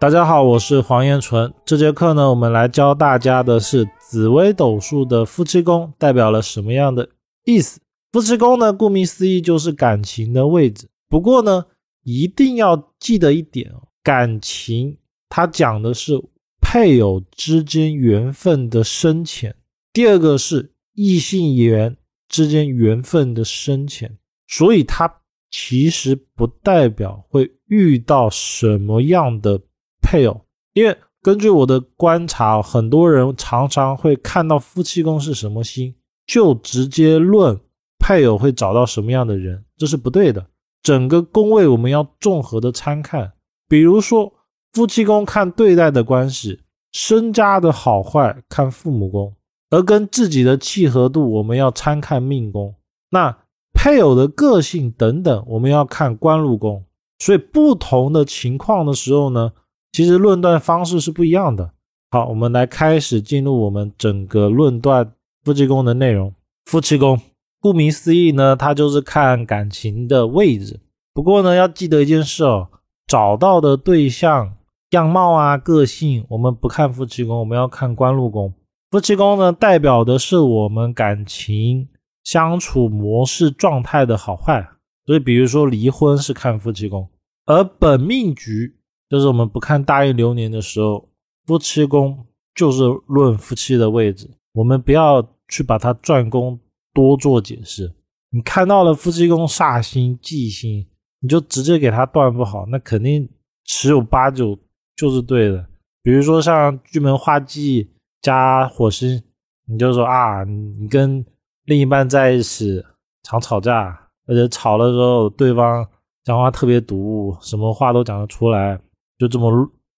大家好，我是黄彦纯。这节课呢，我们来教大家的是紫微斗数的夫妻宫代表了什么样的意思。夫妻宫呢，顾名思义就是感情的位置。不过呢，一定要记得一点哦，感情它讲的是配偶之间缘分的深浅。第二个是异性缘之间缘分的深浅，所以它其实不代表会遇到什么样的。配偶，因为根据我的观察，很多人常常会看到夫妻宫是什么星，就直接论配偶会找到什么样的人，这是不对的。整个宫位我们要综合的参看，比如说夫妻宫看对待的关系，身家的好坏看父母宫，而跟自己的契合度我们要参看命宫。那配偶的个性等等，我们要看官禄宫。所以不同的情况的时候呢？其实论断方式是不一样的。好，我们来开始进入我们整个论断夫妻宫的内容。夫妻宫顾名思义呢，它就是看感情的位置。不过呢，要记得一件事哦，找到的对象样貌啊、个性，我们不看夫妻宫，我们要看官禄宫。夫妻宫呢，代表的是我们感情相处模式状态的好坏。所以，比如说离婚是看夫妻宫，而本命局。就是我们不看大运流年的时候，夫妻宫就是论夫妻的位置，我们不要去把它转宫多做解释。你看到了夫妻宫煞星忌星，你就直接给他断不好，那肯定十有八九就是对的。比如说像巨门化忌加火星，你就说啊，你跟另一半在一起常吵架，而且吵的时候对方讲话特别毒，什么话都讲得出来。就这么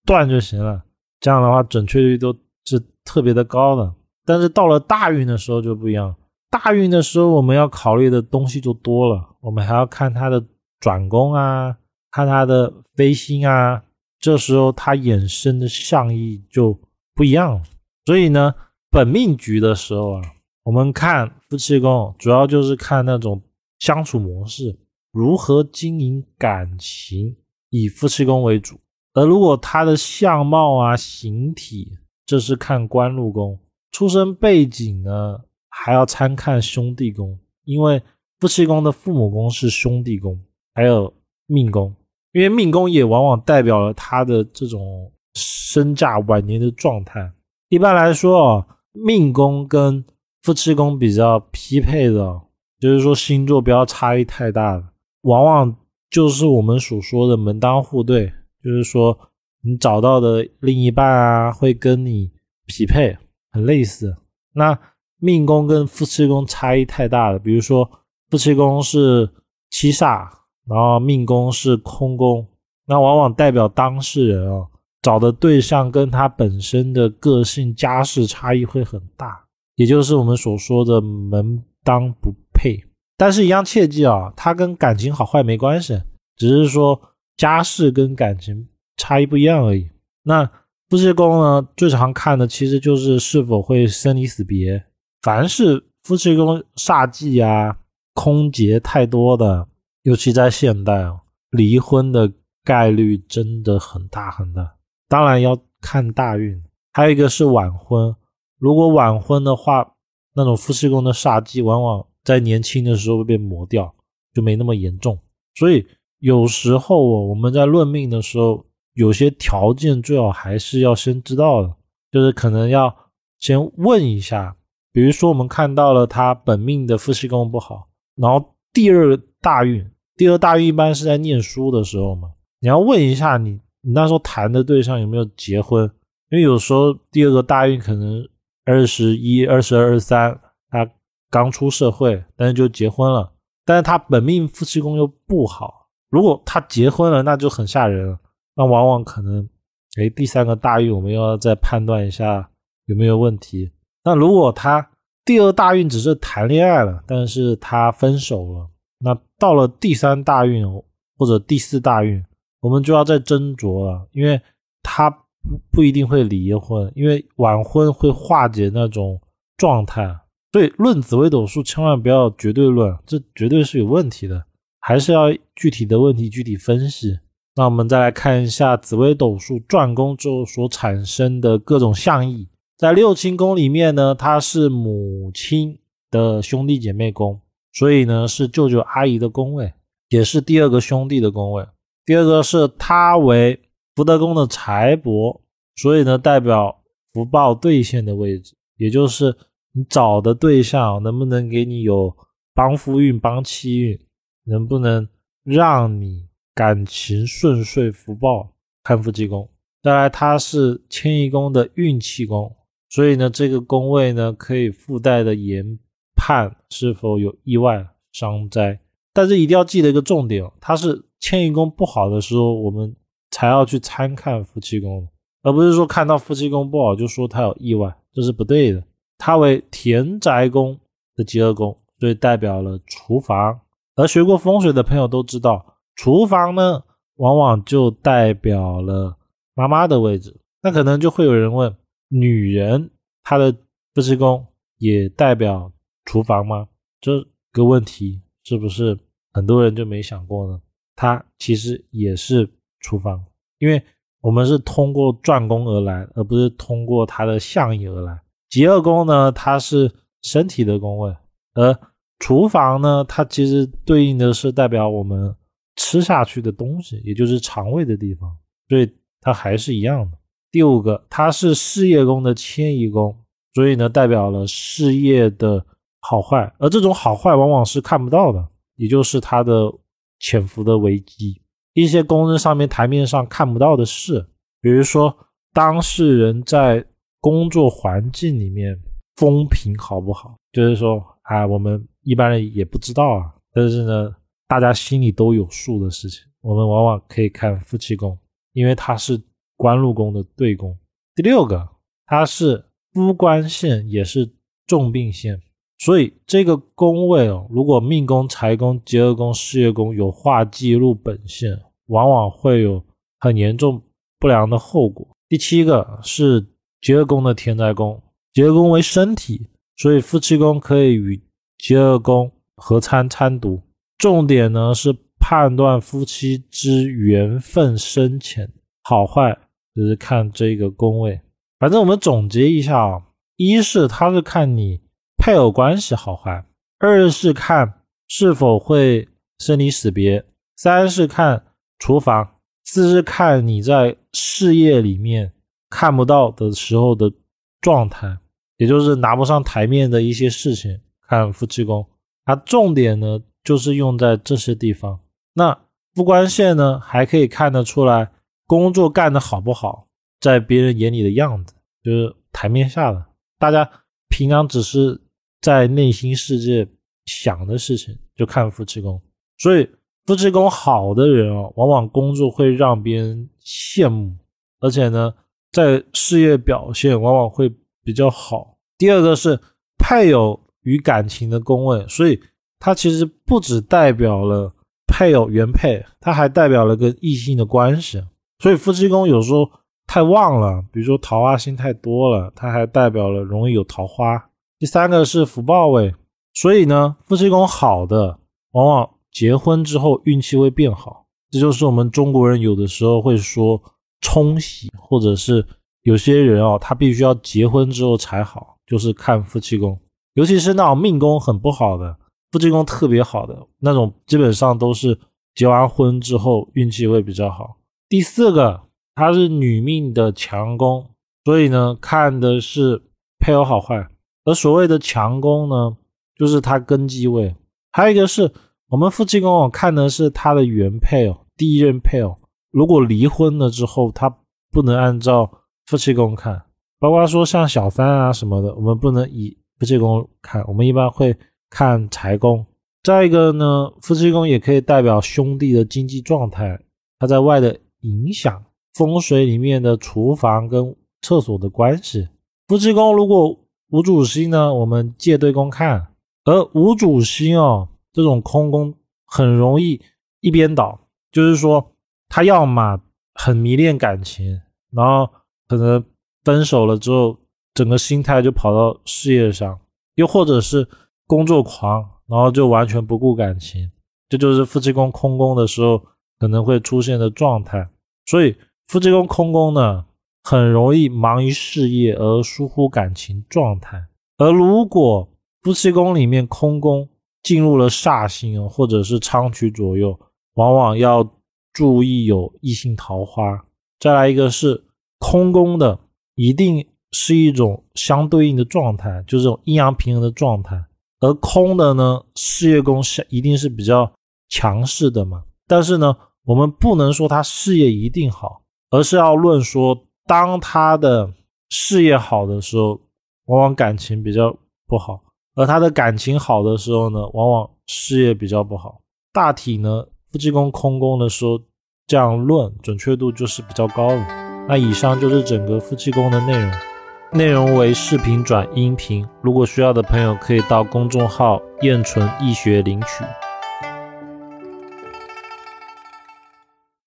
断就行了，这样的话准确率都是特别的高的。但是到了大运的时候就不一样，大运的时候我们要考虑的东西就多了，我们还要看它的转宫啊，看它的飞星啊，这时候它衍生的象意就不一样了。所以呢，本命局的时候啊，我们看夫妻宫，主要就是看那种相处模式，如何经营感情，以夫妻宫为主。而如果他的相貌啊、形体，这是看官禄宫；出生背景呢，还要参看兄弟宫，因为夫妻宫的父母宫是兄弟宫，还有命宫，因为命宫也往往代表了他的这种身价晚年的状态。一般来说啊，命宫跟夫妻宫比较匹配的，就是说星座不要差异太大的，往往就是我们所说的门当户对。就是说，你找到的另一半啊，会跟你匹配，很类似。那命宫跟夫妻宫差异太大了，比如说夫妻宫是七煞，然后命宫是空宫，那往往代表当事人啊找的对象跟他本身的个性、家世差异会很大，也就是我们所说的门当不配。但是，一样切记啊，它跟感情好坏没关系，只是说。家世跟感情差异不一样而已。那夫妻宫呢，最常看的其实就是是否会生离死别。凡是夫妻宫煞忌啊、空劫太多的，尤其在现代哦，离婚的概率真的很大很大。当然要看大运，还有一个是晚婚。如果晚婚的话，那种夫妻宫的煞忌往往在年轻的时候会被磨掉，就没那么严重。所以。有时候我们在论命的时候，有些条件最好还是要先知道的，就是可能要先问一下。比如说，我们看到了他本命的夫妻宫不好，然后第二大运，第二大运一般是在念书的时候嘛，你要问一下你，你那时候谈的对象有没有结婚？因为有时候第二个大运可能二十一、二十二、二十三，他刚出社会，但是就结婚了，但是他本命夫妻宫又不好。如果他结婚了，那就很吓人了。那往往可能，哎，第三个大运我们要再判断一下有没有问题。那如果他第二大运只是谈恋爱了，但是他分手了，那到了第三大运或者第四大运，我们就要再斟酌了，因为他不不一定会离婚，因为晚婚会化解那种状态。所以论紫微斗数，千万不要绝对论，这绝对是有问题的。还是要具体的问题具体分析。那我们再来看一下紫微斗数转宫之后所产生的各种象意。在六亲宫里面呢，它是母亲的兄弟姐妹宫，所以呢是舅舅阿姨的宫位，也是第二个兄弟的宫位。第二个是它为福德宫的财帛，所以呢代表福报兑现的位置，也就是你找的对象能不能给你有帮夫运、帮妻运，能不能让你感情顺遂、福报看夫妻宫。再来，它是迁移宫的运气宫。所以呢，这个宫位呢，可以附带的研判是否有意外伤灾。但是一定要记得一个重点哦，它是迁移宫不好的时候，我们才要去参看夫妻宫，而不是说看到夫妻宫不好就说它有意外，这是不对的。它为田宅宫的吉厄宫，所以代表了厨房。而学过风水的朋友都知道，厨房呢，往往就代表了妈妈的位置。那可能就会有人问。女人她的夫妻宫也代表厨房吗？这个问题是不是很多人就没想过呢？它其实也是厨房，因为我们是通过转宫而来，而不是通过它的相意而来。极恶宫呢，它是身体的宫位，而厨房呢，它其实对应的是代表我们吃下去的东西，也就是肠胃的地方，所以它还是一样的。第五个，它是事业宫的迁移宫，所以呢，代表了事业的好坏，而这种好坏往往是看不到的，也就是它的潜伏的危机，一些公认上面台面上看不到的事，比如说当事人在工作环境里面风评好不好，就是说，啊，我们一般人也不知道啊，但是呢，大家心里都有数的事情，我们往往可以看夫妻宫，因为它是。官禄宫的对宫，第六个，它是夫官线，也是重病线，所以这个宫位哦，如果命宫、财宫、结厄宫、事业宫有化忌入本线，往往会有很严重不良的后果。第七个是结厄宫的天灾宫，结厄宫为身体，所以夫妻宫可以与结二宫合参参读，重点呢是判断夫妻之缘分深浅好坏。就是看这个宫位，反正我们总结一下啊，一是它是看你配偶关系好坏，二是看是否会生离死别，三是看厨房，四是看你在事业里面看不到的时候的状态，也就是拿不上台面的一些事情，看夫妻宫。它重点呢就是用在这些地方。那夫官线呢还可以看得出来。工作干得好不好，在别人眼里的样子，就是台面下的。大家平常只是在内心世界想的事情，就看夫妻宫。所以夫妻宫好的人啊，往往工作会让别人羡慕，而且呢，在事业表现往往会比较好。第二个是配偶与感情的宫位，所以它其实不只代表了配偶原配，它还代表了跟异性的关系。所以夫妻宫有时候太旺了，比如说桃花星太多了，它还代表了容易有桃花。第三个是福报位，所以呢，夫妻宫好的，往往结婚之后运气会变好。这就是我们中国人有的时候会说冲喜，或者是有些人哦，他必须要结婚之后才好，就是看夫妻宫。尤其是那种命宫很不好的，夫妻宫特别好的那种，基本上都是结完婚之后运气会比较好。第四个，它是女命的强宫，所以呢，看的是配偶好坏。而所谓的强宫呢，就是它根基位。还有一个是我们夫妻宫哦，看的是他的原配偶，第一任配偶。如果离婚了之后，他不能按照夫妻宫看，包括说像小三啊什么的，我们不能以夫妻宫看，我们一般会看财宫。再一个呢，夫妻宫也可以代表兄弟的经济状态，他在外的。影响风水里面的厨房跟厕所的关系。夫妻宫如果无主星呢，我们借对宫看；而无主星哦，这种空宫很容易一边倒，就是说他要么很迷恋感情，然后可能分手了之后，整个心态就跑到事业上；又或者是工作狂，然后就完全不顾感情。这就是夫妻宫空宫的时候。可能会出现的状态。所以夫妻宫空宫呢，很容易忙于事业而疏忽感情状态。而如果夫妻宫里面空宫进入了煞星或者是昌曲左右，往往要注意有异性桃花。再来一个是空宫的，一定是一种相对应的状态，就是这种阴阳平衡的状态。而空的呢，事业宫是一定是比较强势的嘛。但是呢，我们不能说他事业一定好，而是要论说，当他的事业好的时候，往往感情比较不好；而他的感情好的时候呢，往往事业比较不好。大体呢，夫妻宫空宫的时候。这样论准确度就是比较高了。那以上就是整个夫妻宫的内容，内容为视频转音频。如果需要的朋友可以到公众号“燕纯易学”领取。